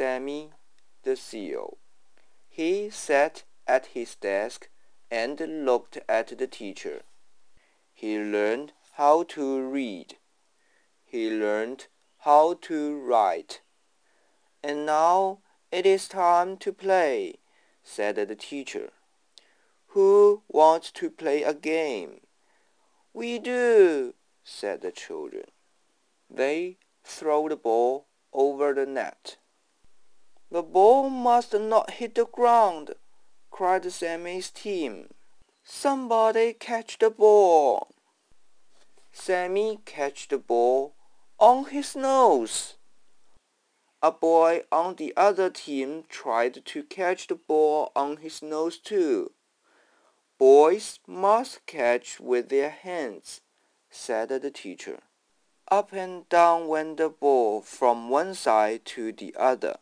Sammy the Seal. He sat at his desk and looked at the teacher. He learned how to read. He learned how to write. And now it is time to play, said the teacher. Who wants to play a game? We do, said the children. They threw the ball over the net. The ball must not hit the ground, cried Sammy's team. Somebody catch the ball. Sammy catch the ball on his nose. A boy on the other team tried to catch the ball on his nose too. Boys must catch with their hands, said the teacher. Up and down went the ball from one side to the other.